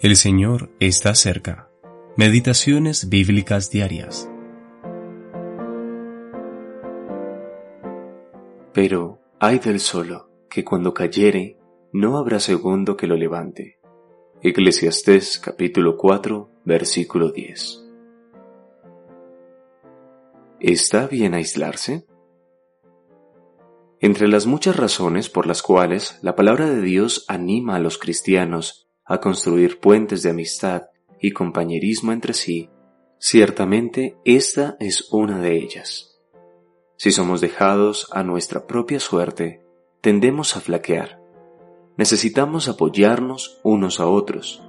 El Señor está cerca. Meditaciones bíblicas diarias. Pero hay del solo, que cuando cayere, no habrá segundo que lo levante. Eclesiastés capítulo 4, versículo 10. ¿Está bien aislarse? Entre las muchas razones por las cuales la palabra de Dios anima a los cristianos a construir puentes de amistad y compañerismo entre sí, ciertamente esta es una de ellas. Si somos dejados a nuestra propia suerte, tendemos a flaquear. Necesitamos apoyarnos unos a otros.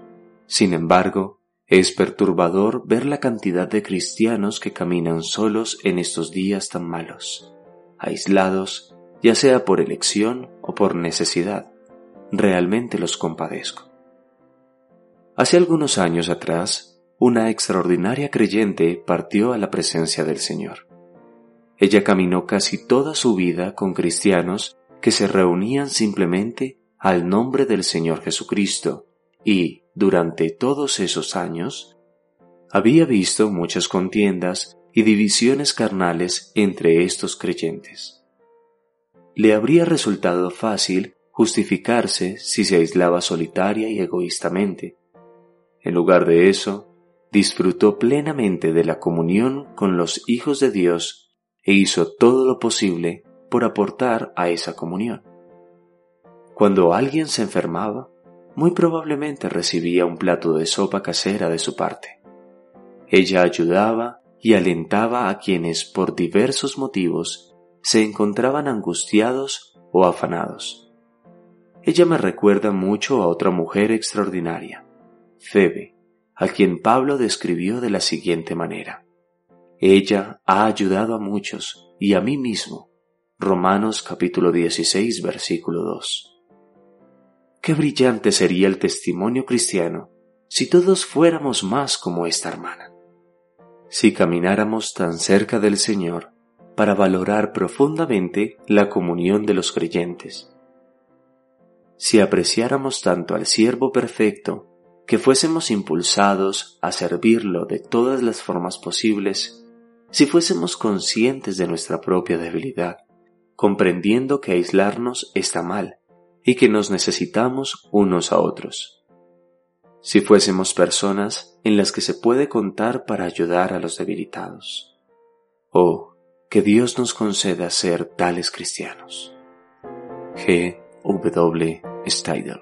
Sin embargo, es perturbador ver la cantidad de cristianos que caminan solos en estos días tan malos, aislados, ya sea por elección o por necesidad. Realmente los compadezco. Hace algunos años atrás, una extraordinaria creyente partió a la presencia del Señor. Ella caminó casi toda su vida con cristianos que se reunían simplemente al nombre del Señor Jesucristo y, durante todos esos años, había visto muchas contiendas y divisiones carnales entre estos creyentes. Le habría resultado fácil justificarse si se aislaba solitaria y egoístamente, en lugar de eso, disfrutó plenamente de la comunión con los hijos de Dios e hizo todo lo posible por aportar a esa comunión. Cuando alguien se enfermaba, muy probablemente recibía un plato de sopa casera de su parte. Ella ayudaba y alentaba a quienes por diversos motivos se encontraban angustiados o afanados. Ella me recuerda mucho a otra mujer extraordinaria, Febe, a quien Pablo describió de la siguiente manera. Ella ha ayudado a muchos y a mí mismo. Romanos capítulo 16 versículo 2. Qué brillante sería el testimonio cristiano si todos fuéramos más como esta hermana. Si camináramos tan cerca del Señor para valorar profundamente la comunión de los creyentes. Si apreciáramos tanto al siervo perfecto que fuésemos impulsados a servirlo de todas las formas posibles, si fuésemos conscientes de nuestra propia debilidad, comprendiendo que aislarnos está mal y que nos necesitamos unos a otros. Si fuésemos personas en las que se puede contar para ayudar a los debilitados. Oh, que Dios nos conceda ser tales cristianos. G. W. Steidel